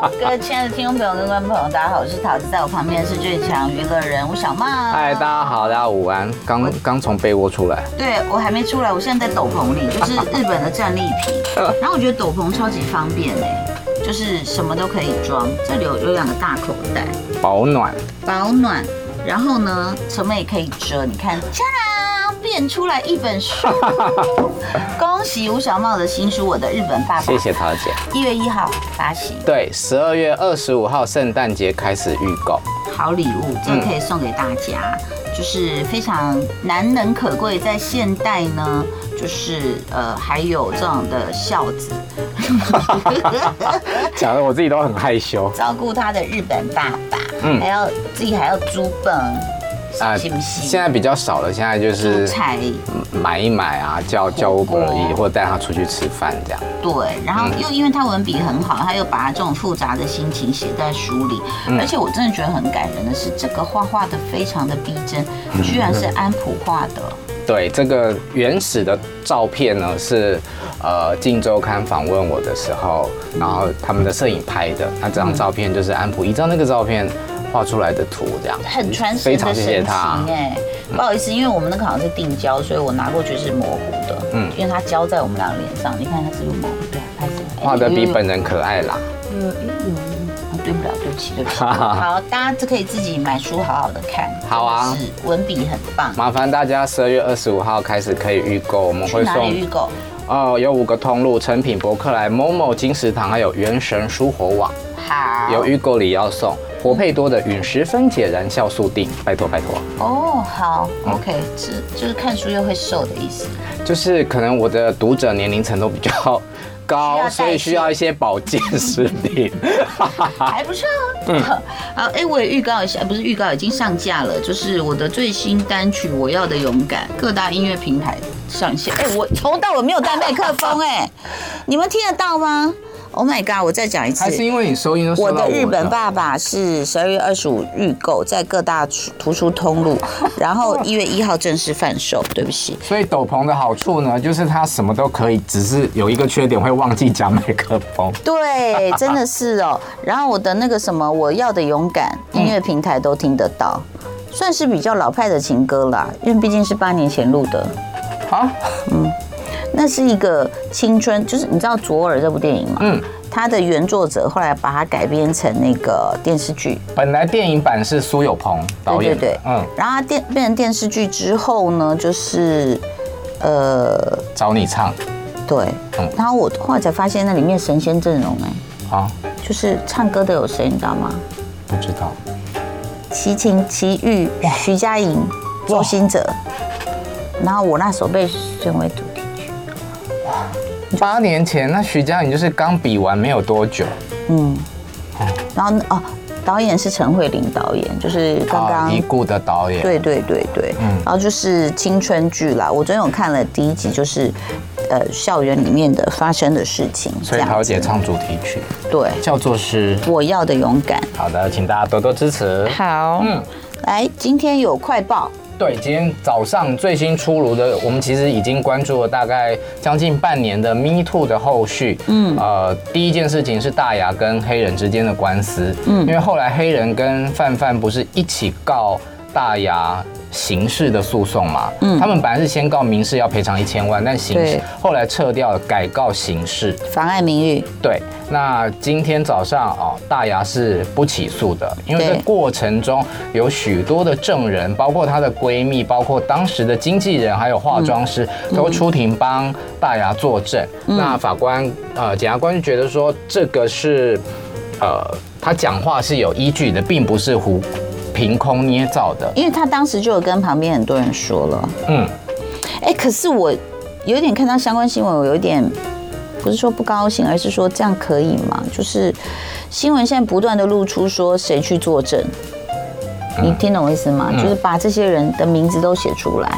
各位亲爱的听众朋友跟观众朋友，大家好，我是桃子，在我旁边是最强娱乐人吴小曼。嗨，大家好，大家午安。刚刚从被窝出来，对我还没出来，我现在在斗篷里，就是日本的战利品。然后我觉得斗篷超级方便哎，就是什么都可以装，这里有有两个大口袋，保暖，保暖。然后呢，什么也可以遮，你看，加变出来一本书，恭喜吴小茂的新书《我的日本爸爸》。谢谢桃姐。一月一号发行，对，十二月二十五号圣诞节开始预购。好礼物，这个可以送给大家，嗯、就是非常难能可贵，在现代呢，就是呃还有这样的孝子，讲的我自己都很害羞。照顾他的日本爸爸，嗯，还要自己还要租本。啊，现在比较少了，现在就是买一买啊，叫叫 Uber 而已，或者带他出去吃饭这样。对，然后又因为他文笔很好，他又把他这种复杂的心情写在书里，而且我真的觉得很感人的是，这个画画的非常的逼真，居然是安普画的。对，这个原始的照片呢是呃《镜周刊》访问我的时候，然后他们的摄影拍的，那这张照片就是安普依照那个照片。画出来的图这样很传神的神情哎，不好意思，因为我们那个好像是定焦，所以我拿过去是模糊的。嗯，因为它焦在我们两个脸上，你看它是不是模糊？对，画的比本人可爱啦。嗯，啊，对不了，对不起，对不起。好，大家就可以自己买书，好好的看。好啊，是文笔很棒。麻烦大家十二月二十五号开始可以预购，我们会送。预购？哦，有五个通路：成品、博客来、momo、金石堂，还有元神书火网。好，有预购礼要送。活配多的陨石分解燃酵素锭，拜托拜托。哦，好，OK，这就是看书又会瘦的意思。就是可能我的读者年龄层都比较高，所以需要一些保健食品。还不错。嗯。好，哎，我也预告一下，不是预告，已经上架了，就是我的最新单曲《我要的勇敢》，各大音乐平台上线。哎，我从到我没有带麦克风，哎，你们听得到吗？Oh my god！我再讲一次，还是因为你收音的。我的日本爸爸是十二月二十五预购，在各大图书通路，然后一月一号正式贩售。对不起。所以斗篷的好处呢，就是它什么都可以，只是有一个缺点会忘记讲麦克风。对，真的是哦。然后我的那个什么，我要的勇敢，音乐平台都听得到，算是比较老派的情歌啦，因为毕竟是八年前录的。好，嗯。那是一个青春，就是你知道《左耳》这部电影吗？嗯，它的原作者后来把它改编成那个电视剧。本来电影版是苏有朋导演，对对对，嗯。然后它电变成电视剧之后呢，就是呃找你唱，对，嗯。然后我后来才发现那里面神仙阵容哎，啊，就是唱歌的有谁你知道吗？不知道。齐秦、齐豫、徐佳莹、周兴哲，然后我那时候被选为主。八年前，那徐佳莹就是刚比完没有多久，嗯，然后哦，导演是陈慧琳导演，就是刚刚已故的导演，对对对对，嗯，然后就是青春剧啦。我昨天有看了第一集，就是呃校园里面的发生的事情，所以陶姐唱主题曲，对，叫做是我要的勇敢。好的，请大家多多支持。好，嗯，来，今天有快报。对，今天早上最新出炉的，我们其实已经关注了大概将近半年的 Me Too 的后续。嗯，呃，第一件事情是大牙跟黑人之间的官司。嗯，因为后来黑人跟范范不是一起告大牙。刑事的诉讼嘛，嗯，他们本来是先告民事要赔偿一千万，但刑事后来撤掉了，改告刑事，妨碍名誉。对，那今天早上哦，大牙是不起诉的，因为这过程中有许多的证人，包括她的闺蜜，包括当时的经纪人，还有化妆师，都出庭帮大牙作证。那法官呃，检察官就觉得说，这个是呃，他讲话是有依据的，并不是胡。凭空捏造的，因为他当时就有跟旁边很多人说了，嗯，哎，可是我有点看到相关新闻，我有点不是说不高兴，而是说这样可以吗？就是新闻现在不断的露出说谁去作证，你听懂我意思吗？就是把这些人的名字都写出来，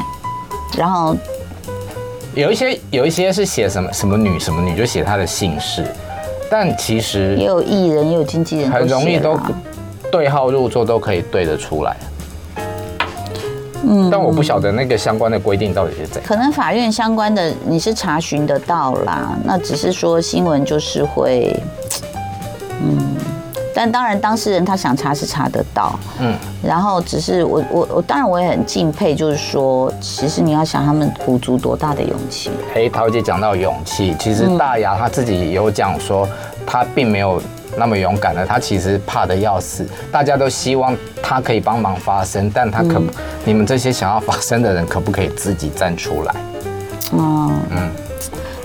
然后有一些有一些是写什么什么女什么女，就写她的姓氏，但其实也有艺人也有经纪人，很容易都。对号入座都可以对得出来，嗯，但我不晓得那个相关的规定到底是怎样。可能法院相关的你是查询得到啦，那只是说新闻就是会，嗯，但当然当事人他想查是查得到，嗯，然后只是我我我当然我也很敬佩，就是说其实你要想他们鼓足多大的勇气。哎，桃姐讲到勇气，其实大牙他自己有讲说他并没有那么勇敢的，他其实怕的要死，大家都希望他可以帮忙发声，但他可、嗯、你们这些想要发声的人可不可以自己站出来？哦，嗯。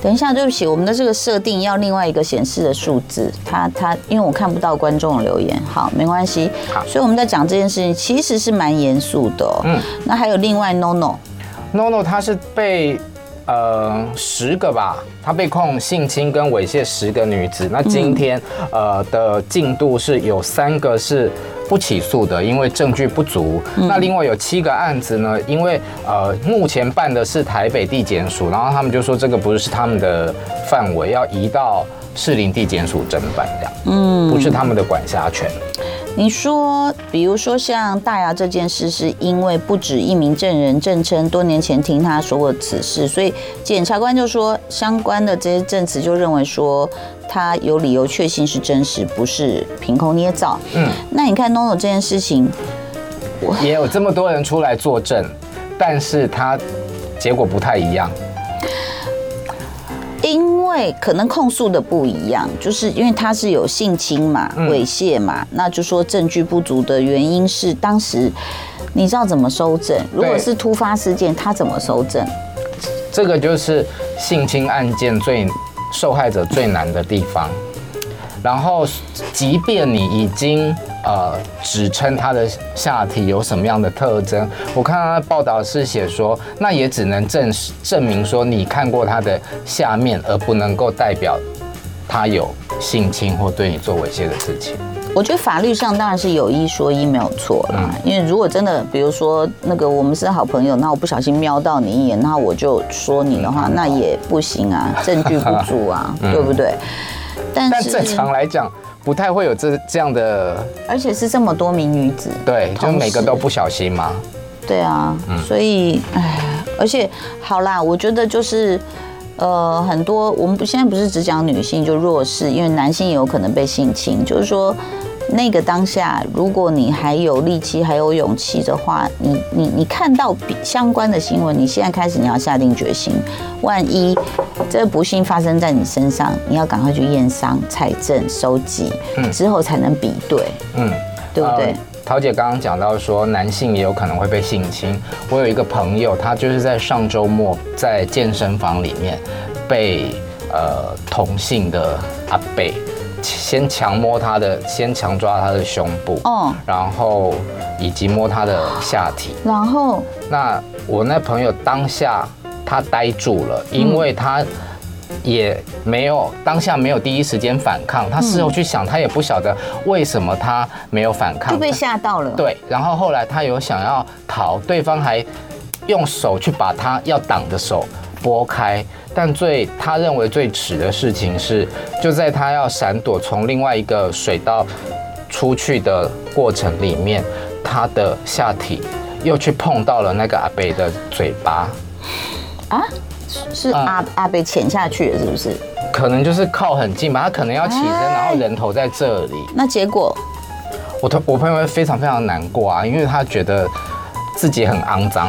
等一下，对不起，我们的这个设定要另外一个显示的数字，它它，因为我看不到观众的留言，好，没关系。好，所以我们在讲这件事情，其实是蛮严肃的。嗯，那还有另外 NONO，NONO 他是被呃十个吧，他被控性侵跟猥亵十个女子。那今天呃的进度是有三个是。不起诉的，因为证据不足。那另外有七个案子呢，因为呃目前办的是台北地检署，然后他们就说这个不是他们的范围，要移到士林地检署侦办这样，嗯，不是他们的管辖权。你说，比如说像大牙这件事，是因为不止一名证人证称多年前听他说过此事，所以检察官就说相关的这些证词就认为说他有理由确信是真实，不是凭空捏造。嗯，那你看 NONO 这件事情，也有这么多人出来作证，但是他结果不太一样。因为可能控诉的不一样，就是因为他是有性侵嘛、猥亵嘛，那就说证据不足的原因是当时你知道怎么收证？如果是突发事件，他怎么收证？这个就是性侵案件最受害者最难的地方。然后，即便你已经。呃，指称他的下体有什么样的特征？我看他的报道是写说，那也只能证实证明说你看过他的下面，而不能够代表他有性侵或对你做猥亵的事情。我觉得法律上当然是有一说一没有错啦，因为如果真的，比如说那个我们是好朋友，那我不小心瞄到你一眼，那我就说你的话，那也不行啊，证据不足啊，对不对？但是但正常来讲。不太会有这这样的，而且是这么多名女子，对，就每个都不小心嘛。对啊，嗯、所以哎，而且好啦，我觉得就是呃，很多我们不现在不是只讲女性就弱势，因为男性也有可能被性侵，就是说。那个当下，如果你还有力气、还有勇气的话，你你你看到相关的新闻，你现在开始你要下定决心，万一这个不幸发生在你身上，你要赶快去验伤、采证、收集，之后才能比对，嗯，对不对？呃，桃姐刚刚讲到说，男性也有可能会被性侵。我有一个朋友，他就是在上周末在健身房里面被呃同性的阿伯。先强摸他的，先强抓他的胸部，哦，然后以及摸他的下体，然后，那我那朋友当下他呆住了，因为他也没有当下没有第一时间反抗，他事后去想，他也不晓得为什么他没有反抗，就被吓到了。对，然后后来他有想要逃，对方还用手去把他要挡的手拨开。但最他认为最耻的事情是，就在他要闪躲从另外一个水道出去的过程里面，他的下体又去碰到了那个阿北的嘴巴。啊？是阿、嗯、阿北潜下去了，是不是？可能就是靠很近吧，他可能要起身，然后人头在这里。那结果，我同我朋友会非常非常难过啊，因为他觉得自己很肮脏，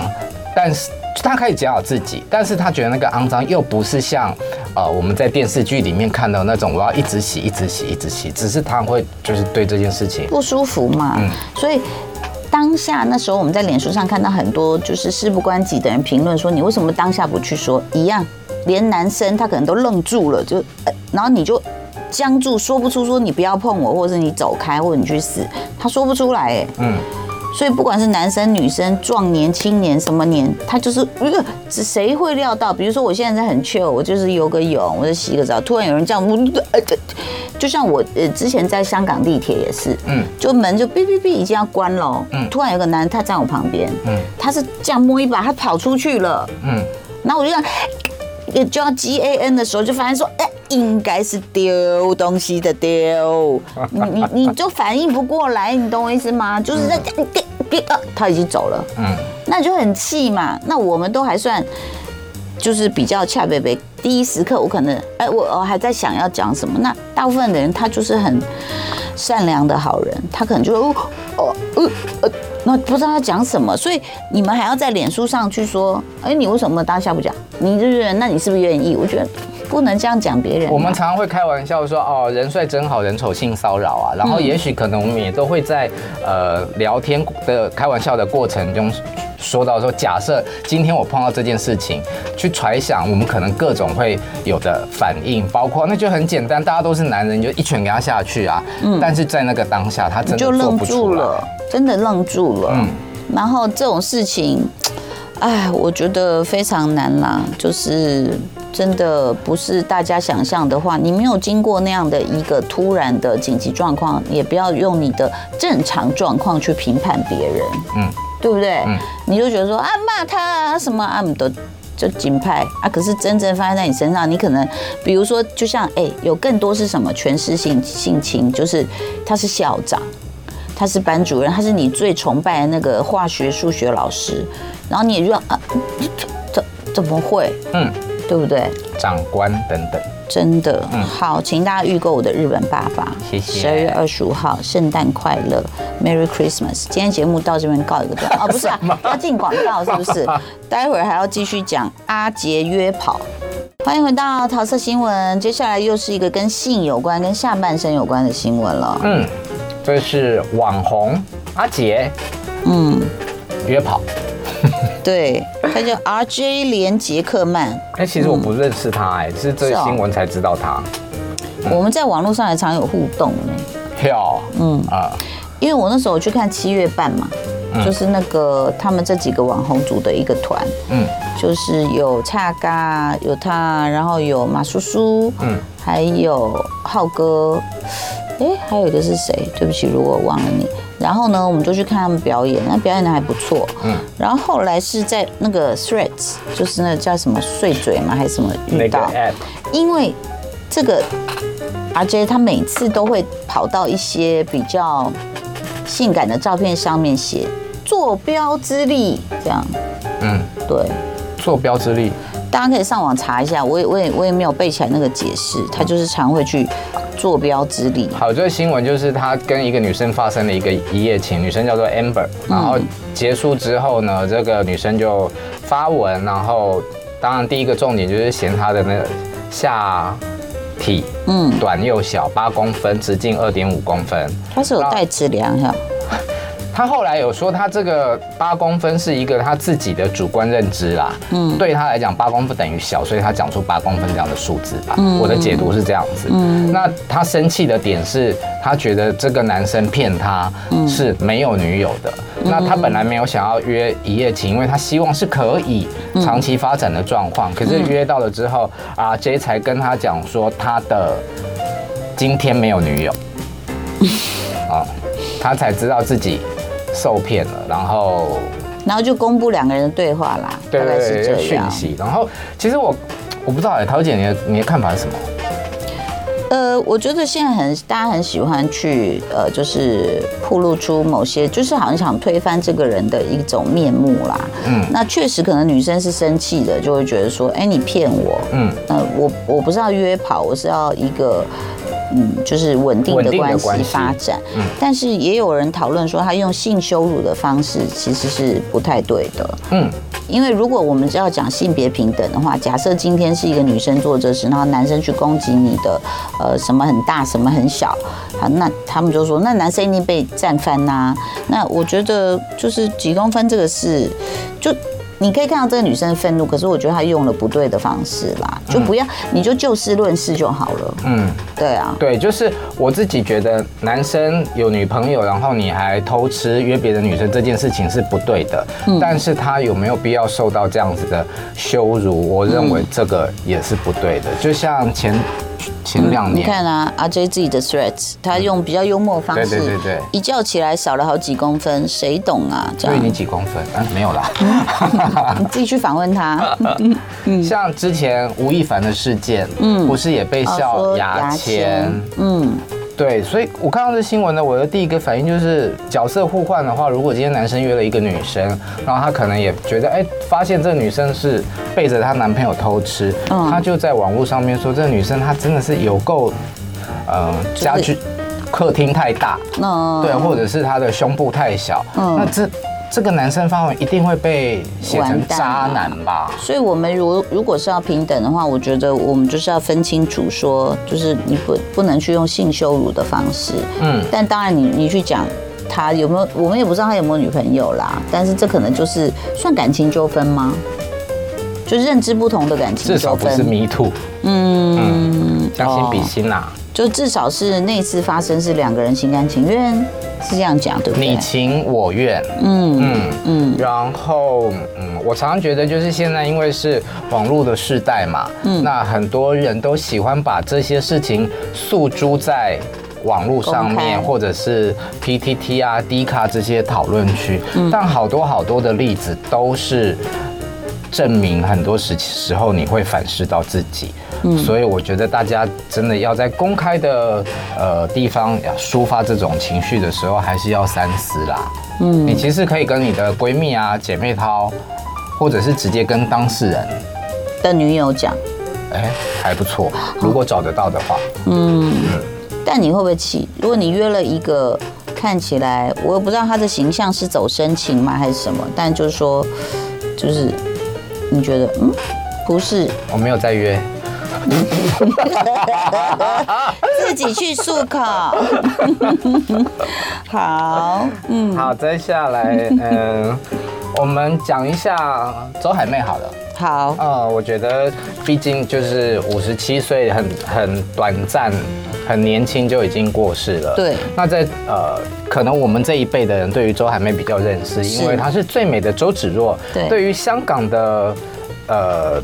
但是。他可以检讨自己，但是他觉得那个肮脏又不是像，呃，我们在电视剧里面看到那种我要一直洗、一直洗、一直洗，只是他会就是对这件事情不舒服嘛。嗯，所以当下那时候我们在脸书上看到很多就是事不关己的人评论说，你为什么当下不去说？一样，连男生他可能都愣住了，就，呃，然后你就僵住，说不出说你不要碰我，或者是你走开，或者你去死，他说不出来，哎，嗯。所以不管是男生女生、壮年、青年什么年，他就是，一个谁会料到？比如说我现在在很 chill，我就是游个泳，我就洗个澡，突然有人这样，呃，就像我呃之前在香港地铁也是，嗯，就门就哔哔哔已经要关了，嗯，突然有个男的他站我旁边，嗯，他是这样摸一把，他跑出去了，嗯，然后我就这样。就要 G A N 的时候，就发现说，哎、欸，应该是丢东西的丢，你你你就反应不过来，你懂我意思吗？就是在这样，啊，他已经走了，嗯，那就很气嘛。那我们都还算，就是比较恰贝贝。第一时刻我可能，哎、欸，我我还在想要讲什么。那大部分的人他就是很。善良的好人，他可能就哦哦呃呃，那不知道他讲什么，所以你们还要在脸书上去说，哎，你为什么当下不讲？你就是，那你是不是愿意？我觉得。不能这样讲别人。我们常常会开玩笑说，哦，人帅真好人丑性骚扰啊。然后也许可能我们也都会在呃聊天的开玩笑的过程中说到说，假设今天我碰到这件事情，去揣想我们可能各种会有的反应，包括那就很简单，大家都是男人，你就一拳给他下去啊。嗯。但是在那个当下，他真的就愣住了，真的愣住了。嗯。然后这种事情，哎，我觉得非常难啦，就是。真的不是大家想象的话，你没有经过那样的一个突然的紧急状况，也不要用你的正常状况去评判别人，嗯，对不对？嗯，你就觉得说啊骂他啊什么啊都就紧派啊，可是真正发生在你身上，你可能比如说就像哎、欸，有更多是什么权势性性情，就是他是校长，他是班主任，他是你最崇拜的那个化学数学老师，然后你也就啊怎怎么会嗯。对不对？长官等等，真的、嗯、好，请大家预购我的日本爸爸。谢谢。十二月二十五号，圣诞快乐，Merry Christmas。今天节目到这边告一个段。哦，不是啊，要进广告是不是？待会儿还要继续讲阿杰约跑。欢迎回到桃色新闻，接下来又是一个跟性有关、跟下半身有关的新闻了。嗯，这是网红阿杰，嗯，约跑。对，他叫 RJ 连杰克曼。哎，其实我不认识他，哎，是这新闻才知道他。我们在网络上也常有互动呢。跳，嗯啊，因为我那时候去看七月半嘛，就是那个他们这几个网红组的一个团，嗯，就是有恰嘎，有他，然后有马叔叔，嗯，还有浩哥，哎，还有一个是谁？对不起，如果我忘了你。然后呢，我们就去看他们表演，那表演的还不错。嗯。然后后来是在那个 Threads，就是那个叫什么碎嘴嘛？还是什么遇到？因为这个 RJ 他每次都会跑到一些比较性感的照片上面写“坐标之力”这样。嗯，对。坐标之力，大家可以上网查一下。我也我也我也没有背起来那个解释，他就是常会去。坐标之力。好，这个新闻就是他跟一个女生发生了一个一夜情，女生叫做 Amber，然后结束之后呢，这个女生就发文，然后当然第一个重点就是嫌他的那个下体嗯短又小，八公分，直径二点五公分，它是有带质量哈。他后来有说，他这个八公分是一个他自己的主观认知啦。嗯，对他来讲，八公分等于小，所以他讲出八公分这样的数字吧。嗯，我的解读是这样子。嗯，那他生气的点是，他觉得这个男生骗他是没有女友的。那他本来没有想要约一夜情，因为他希望是可以长期发展的状况。可是约到了之后啊 J 才跟他讲说，他的今天没有女友。啊，他才知道自己。受骗了，然后，然后就公布两个人的对话啦，对对对，是讯息。然后，其实我我不知道哎，桃姐，你的你的看法是什么？呃，我觉得现在很大家很喜欢去呃，就是曝露出某些，就是好像想推翻这个人的一种面目啦。嗯，那确实可能女生是生气的，就会觉得说，哎，你骗我。嗯，呃，我我不是要约跑，我是要一个。嗯，就是稳定的关系发展。嗯，但是也有人讨论说，他用性羞辱的方式其实是不太对的。嗯，因为如果我们要讲性别平等的话，假设今天是一个女生做这事，然后男生去攻击你的，呃，什么很大，什么很小，好，那他们就说，那男生一定被战翻呐。那我觉得就是几公分这个事，就。你可以看到这个女生愤怒，可是我觉得她用了不对的方式啦，就不要，你就就事论事就好了。嗯，对啊，对，就是我自己觉得，男生有女朋友，然后你还偷吃约别的女生这件事情是不对的。嗯，但是他有没有必要受到这样子的羞辱？我认为这个也是不对的。就像前。前两年，你看啊阿 j 自己的 threats，他用比较幽默的方式，对对对对，一觉起来少了好几公分，谁懂啊？所以你几公分？啊，没有啦，你自己去访问他。像之前吴亦凡的事件，嗯，不是也被笑牙签？嗯。对，所以我看到这新闻呢，我的第一个反应就是角色互换的话，如果今天男生约了一个女生，然后他可能也觉得，哎，发现这个女生是背着她男朋友偷吃，他就在网络上面说，这个女生她真的是有够，呃，家具。客厅太大，嗯，对，或者是她的胸部太小，嗯那这这个男生发文一定会被写成渣男吧？所以，我们如如果是要平等的话，我觉得我们就是要分清楚，说就是你不不能去用性羞辱的方式，嗯，但当然你你去讲他有没有，我们也不知道他有没有女朋友啦，但是这可能就是算感情纠纷吗？就认知不同的感情纠纷，至少不是 too，嗯，嗯，将心比心啦。就至少是那次发生是两个人心甘情愿，是这样讲对不对？你情我愿，嗯嗯嗯。然后嗯，我常常觉得就是现在因为是网络的时代嘛，嗯，那很多人都喜欢把这些事情诉诸在网络上面，或者是 PTT 啊、D 卡这些讨论区，但好多好多的例子都是证明很多时时候你会反思到自己。嗯，所以我觉得大家真的要在公开的呃地方抒发这种情绪的时候，还是要三思啦。嗯，你其实可以跟你的闺蜜啊、姐妹淘，或者是直接跟当事人的女友讲，哎，还不错。如果找得到的话，嗯，但你会不会气？如果你约了一个看起来我也不知道他的形象是走深情吗还是什么，但就是说，就是你觉得嗯，不是，我没有在约。自己去漱口。好，嗯，好，接下来，嗯，我们讲一下周海媚好了。好，呃，我觉得毕竟就是五十七岁，很很短暂，很年轻就已经过世了。对。那在呃，可能我们这一辈的人对于周海媚比较认识，因为她是最美的周芷若。对。对于香港的呃。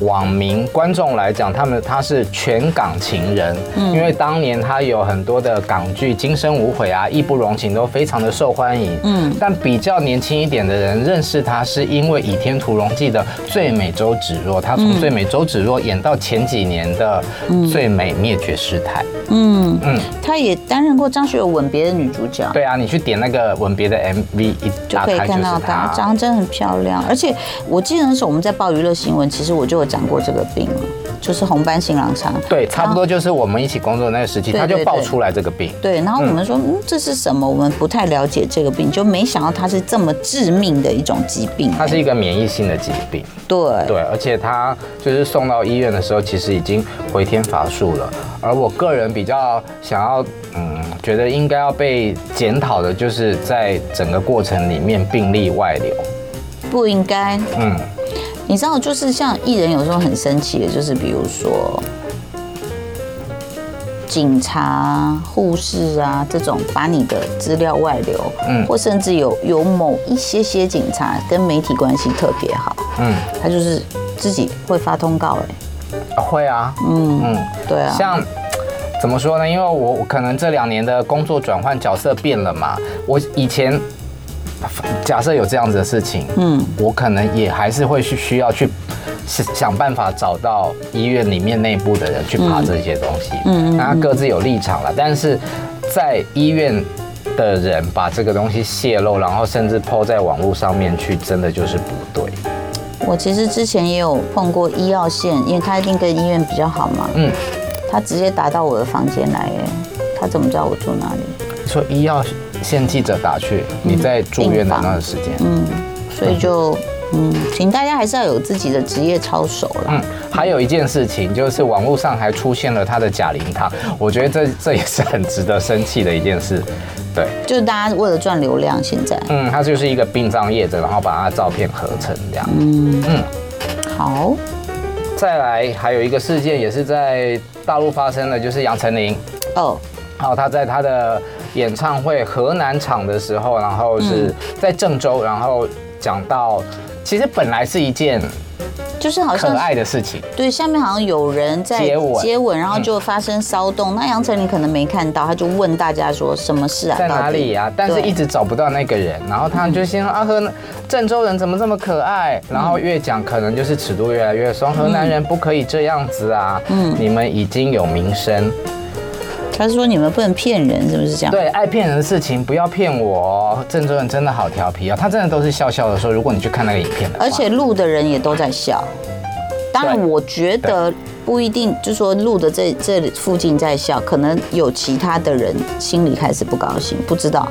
网民观众来讲，他们他是全港情人，嗯，因为当年他有很多的港剧《今生无悔》啊，《义不容情》都非常的受欢迎，嗯，但比较年轻一点的人认识他，是因为《倚天屠龙记》的最美周芷若，他从最美周芷若演到前几年的最美灭绝师太，嗯嗯，他也担任过张学友吻别的女主角，对啊，你去点那个吻别的 MV 一打开就可以看到她，长得真的很漂亮，而且我记得那时候我们在报娱乐新闻，其实我就有。讲过这个病了，就是红斑性狼疮。对，差不多就是我们一起工作的那个时期，他就爆出来这个病。对，然后我们说，嗯，这是什么？我们不太了解这个病，就没想到它是这么致命的一种疾病。它是一个免疫性的疾病。对对，而且他就是送到医院的时候，其实已经回天乏术了。而我个人比较想要，嗯，觉得应该要被检讨的，就是在整个过程里面病例外流，不应该。嗯。你知道，就是像艺人有时候很生气的，就是比如说警察、护士啊这种把你的资料外流，嗯，或甚至有有某一些些警察跟媒体关系特别好，嗯，他就是自己会发通告，哎，会啊，嗯嗯，对啊，像怎么说呢？因为我可能这两年的工作转换角色变了嘛，我以前。假设有这样子的事情，嗯，我可能也还是会去需要去想办法找到医院里面内部的人去爬这些东西，嗯，那他各自有立场了，但是在医院的人把这个东西泄露，然后甚至 po 在网络上面去，真的就是不对。我其实之前也有碰过医药线，因为他一定跟医院比较好嘛，嗯，他直接打到我的房间来，哎，他怎么知道我住哪里？你说医药线记者打去，你在住院的那段时间，嗯，所以就嗯，请大家还是要有自己的职业操守了。嗯，还有一件事情就是网络上还出现了他的假灵堂，我觉得这这也是很值得生气的一件事。对，就是大家为了赚流量，现在。嗯，他就是一个殡葬业者，然后把他的照片合成这样。嗯。嗯，好，再来还有一个事件也是在大陆发生的，就是杨丞琳。哦，然后他在他的。演唱会河南场的时候，然后是在郑州，然后讲到，其实本来是一件就是好像可爱的事情，对，下面好像有人在接吻，接吻，然后就发生骚动。那杨丞琳可能没看到，他就问大家说什么事啊？在哪里啊？但是一直找不到那个人，然后他就先说啊，河南郑州人怎么这么可爱？然后越讲可能就是尺度越来越松，河南人不可以这样子啊，嗯，你们已经有名声。他是说你们不能骗人，是不是这样？对，爱骗人的事情不要骗我。郑州人真的好调皮啊，他真的都是笑笑的说。如果你去看那个影片的，而且录的人也都在笑。当然，我觉得不一定就说录的这这附近在笑，可能有其他的人心里开始不高兴，不知道。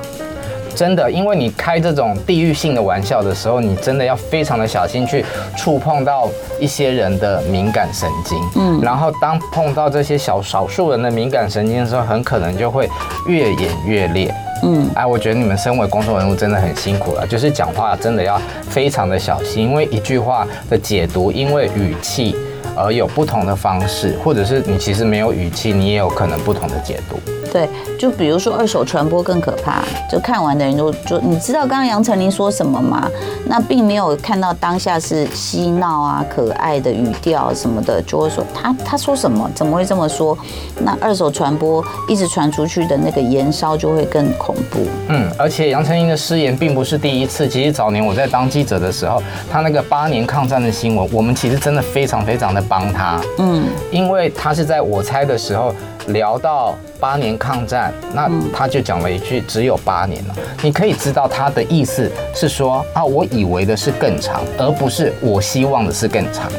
真的，因为你开这种地域性的玩笑的时候，你真的要非常的小心去触碰到一些人的敏感神经。嗯，然后当碰到这些小少数人的敏感神经的时候，很可能就会越演越烈。嗯，哎，我觉得你们身为公众人物真的很辛苦了，就是讲话真的要非常的小心，因为一句话的解读，因为语气而有不同的方式，或者是你其实没有语气，你也有可能不同的解读。对，就比如说二手传播更可怕，就看完的人就就你知道刚刚杨丞琳说什么吗？那并没有看到当下是嬉闹啊、可爱的语调什么的，就会说他他说什么？怎么会这么说？那二手传播一直传出去的那个延烧就会更恐怖。嗯，而且杨丞琳的失言并不是第一次，其实早年我在当记者的时候，他那个八年抗战的新闻，我们其实真的非常非常的帮他。嗯，因为他是在我猜的时候。聊到八年抗战，那他就讲了一句“只有八年了”。你可以知道他的意思是说啊，我以为的是更长，而不是我希望的是更长。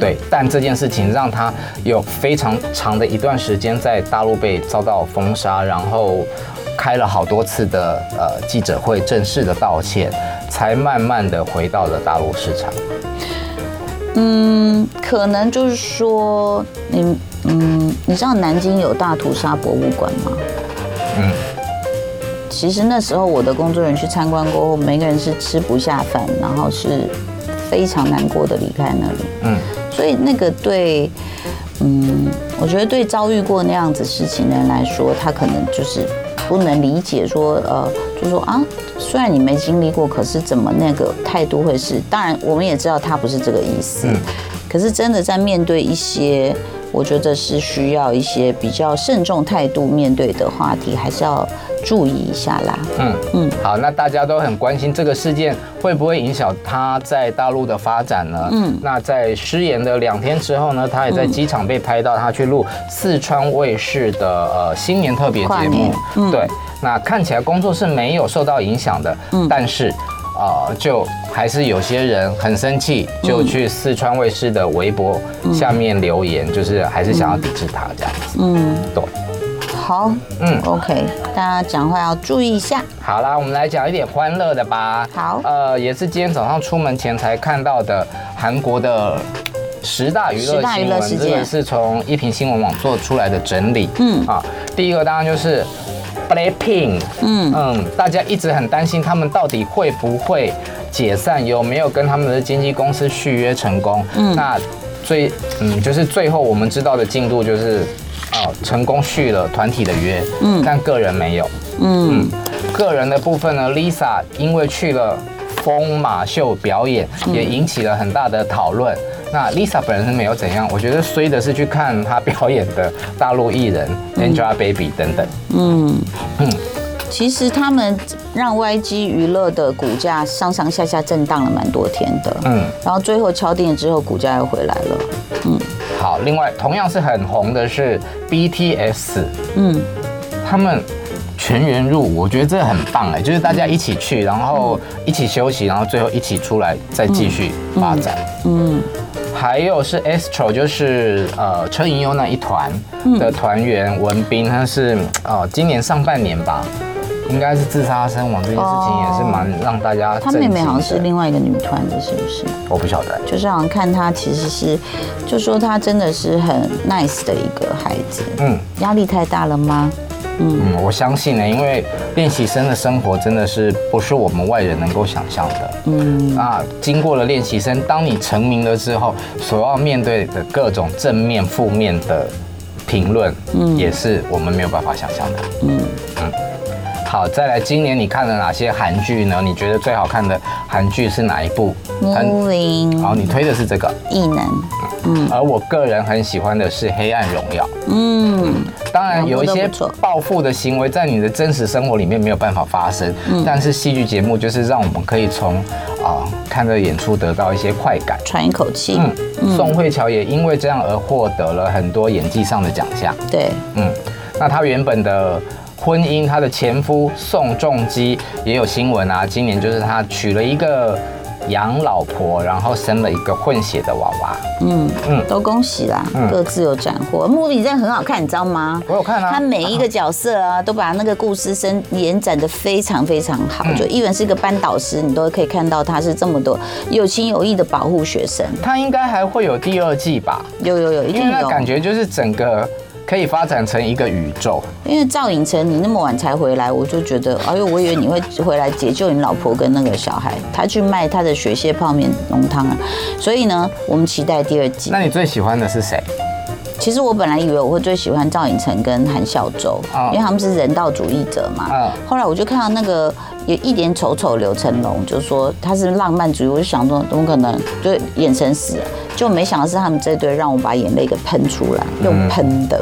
对，但这件事情让他有非常长的一段时间在大陆被遭到封杀，然后开了好多次的呃记者会，正式的道歉，才慢慢的回到了大陆市场。嗯，可能就是说你。嗯，你知道南京有大屠杀博物馆吗？嗯，其实那时候我的工作人员去参观过后，每个人是吃不下饭，然后是非常难过的离开那里。嗯，所以那个对，嗯，我觉得对遭遇过那样子事情的人来说，他可能就是不能理解说，呃，就说啊，虽然你没经历过，可是怎么那个态度会是？当然，我们也知道他不是这个意思。嗯，可是真的在面对一些。我觉得是需要一些比较慎重态度面对的话题，还是要注意一下啦。嗯嗯，好，那大家都很关心这个事件会不会影响他在大陆的发展呢？嗯，那在失言的两天之后呢，他也在机场被拍到他去录四川卫视的呃新年特别节目。嗯，对，那看起来工作是没有受到影响的。嗯，但是。啊、呃，就还是有些人很生气，就去四川卫视的微博下面留言，嗯、就是还是想要抵制他这样子。嗯，对。好，嗯，OK，大家讲话要注意一下。好啦，我们来讲一点欢乐的吧。好，呃，也是今天早上出门前才看到的韩国的十大娱乐新闻，这个是从一平新闻网做出来的整理。嗯，啊，第一个当然就是。Blackpink，嗯嗯，大家一直很担心他们到底会不会解散，有没有跟他们的经纪公司续约成功？嗯，那最嗯就是最后我们知道的进度就是，哦，成功续了团体的约，嗯，但个人没有，嗯，嗯，个人的部分呢，Lisa 因为去了疯马秀表演，也引起了很大的讨论。那 Lisa 本人是没有怎样，我觉得衰的是去看她表演的大陆艺人 Angelababy 等等。嗯嗯，其实他们让 YG 娱乐的股价上上下下震荡了蛮多天的。嗯，然后最后敲定了之后，股价又回来了。嗯，好，另外同样是很红的是 BTS。嗯，他们全员入伍，我觉得这很棒哎，就是大家一起去，然后一起休息，然后最后一起出来再继续发展。嗯。嗯还有是 Astro，就是呃车银优那一团的团员文斌，他是呃今年上半年吧，应该是自杀身亡，这件事情也是蛮让大家。他妹妹好像是另外一个女团的，是不是？我不晓得，就是好像看她其实是，就说她真的是很 nice 的一个孩子。嗯，压力太大了吗？嗯，我相信呢，因为练习生的生活真的是不是我们外人能够想象的。嗯，那，经过了练习生，当你成名了之后，所要面对的各种正面、负面的评论，嗯，也是我们没有办法想象的。嗯嗯，好，再来，今年你看了哪些韩剧呢？你觉得最好看的韩剧是哪一部？Moving。好，你推的是这个。异能。嗯，而我个人很喜欢的是《黑暗荣耀》。嗯，当然有一些暴富的行为在你的真实生活里面没有办法发生，嗯，但是戏剧节目就是让我们可以从啊看着演出得到一些快感，喘一口气。嗯，宋慧乔也因为这样而获得了很多演技上的奖项。对，嗯，那她原本的婚姻，她的前夫宋仲基也有新闻啊，今年就是他娶了一个。养老婆，然后生了一个混血的娃娃。嗯嗯，都恭喜啦，嗯、各自有斩获。movie 真的很好看，你知道吗？我有看啊。他每一个角色啊，都把那个故事生延展的非常非常好。嗯、就一文是一个班导师，你都可以看到他是这么多有情有义的保护学生。他应该还会有第二季吧？有有有，一定有。感觉就是整个。可以发展成一个宇宙，因为赵寅成你那么晚才回来，我就觉得，哎呦，我以为你会回来解救你老婆跟那个小孩，他去卖他的雪蟹泡面浓汤啊，所以呢，我们期待第二季。那你最喜欢的是谁？其实我本来以为我会最喜欢赵寅成跟韩孝周，因为他们是人道主义者嘛。后来我就看到那个有一点丑丑刘成龙，就说他是浪漫主义，我就想说怎么可能，就眼神死了。就没想到是他们这对让我把眼泪给喷出来，用喷的，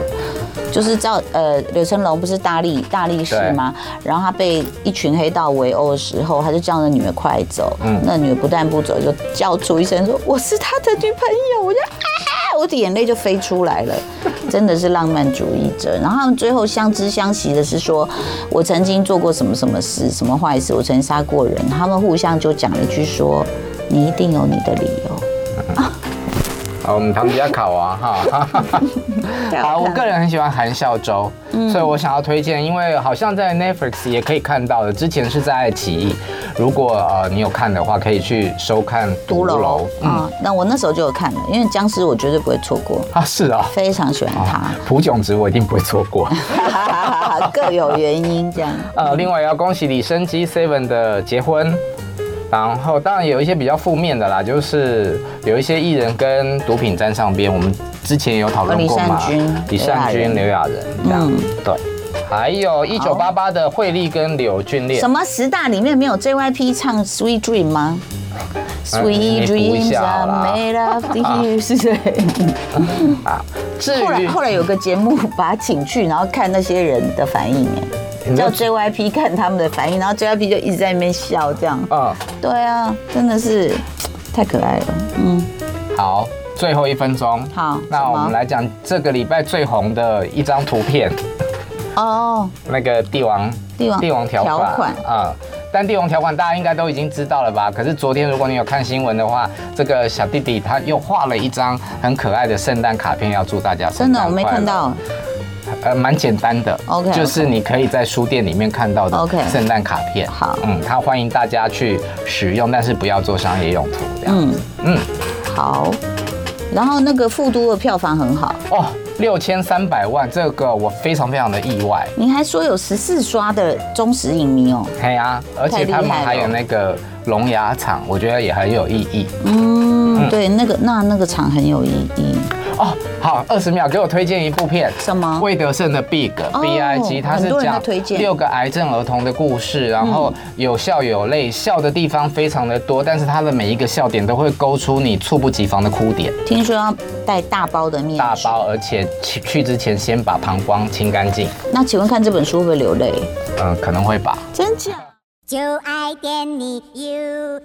就是赵呃刘成龙不是大力大力士吗？然后他被一群黑道围殴的时候，他就叫那女的快走，那女的不但不走，就叫出一声说我是他的女朋友，我就啊，我的眼泪就飞出来了，真的是浪漫主义者。然后他们最后相知相惜的是说，我曾经做过什么什么事，什么坏事，我曾经杀过人，他们互相就讲了一句说，你一定有你的理由啊。我们唐吉亚卡娃哈，好，我个人很喜欢韩孝周，嗯、所以我想要推荐，因为好像在 Netflix 也可以看到的，之前是在爱奇艺，如果呃你有看的话，可以去收看《独楼》啊。那我那时候就有看了，因为僵尸我绝对不会错过 啊，是啊，非常喜欢他。朴炯植我一定不会错过，各有原因这样。呃，另外也要恭喜李昇基 Seven 的结婚。然后当然有一些比较负面的啦，就是有一些艺人跟毒品沾上边，我们之前有讨论过嘛。李善均、刘亚仁这样，嗯、对。还有一九八八的惠利跟柳俊烈。什么十大里面没有 JYP 唱 Sweet Dream 吗？Sweet Dreams are made of these，是谁？后来后来有个节目把他请去，然后看那些人的反应，哎。叫 JYP 看他们的反应，然后 JYP 就一直在那边笑，这样。啊，对啊，真的是太可爱了。嗯，好，最后一分钟。好，那我们来讲这个礼拜最红的一张图片。哦，那个帝王帝王帝王条款啊，但帝王条款大家应该都已经知道了吧？可是昨天如果你有看新闻的话，这个小弟弟他又画了一张很可爱的圣诞卡片，要祝大家。真的，我没看到。呃，蛮简单的，OK，就是你可以在书店里面看到的圣诞卡片。好，嗯，他欢迎大家去使用，但是不要做商业用途。这样，嗯嗯，好。然后那个富都的票房很好哦，六千三百万，这个我非常非常的意外。你还说有十四刷的忠实影迷哦？对啊，而且他们还有那个龙牙厂，我觉得也很有意义。嗯，对，那个那那个厂很有意义。哦，好，二十秒，给我推荐一部片。什么？魏德胜的 Big B I G，它是讲六个癌症儿童的故事，然后有笑有泪，笑的地方非常的多，但是它的每一个笑点都会勾出你猝不及防的哭点。听说要带大包的面，大包，而且去去之前先把膀胱清干净。那请问看这本书会不会流泪？嗯，可能会吧。真假？就爱点你 U。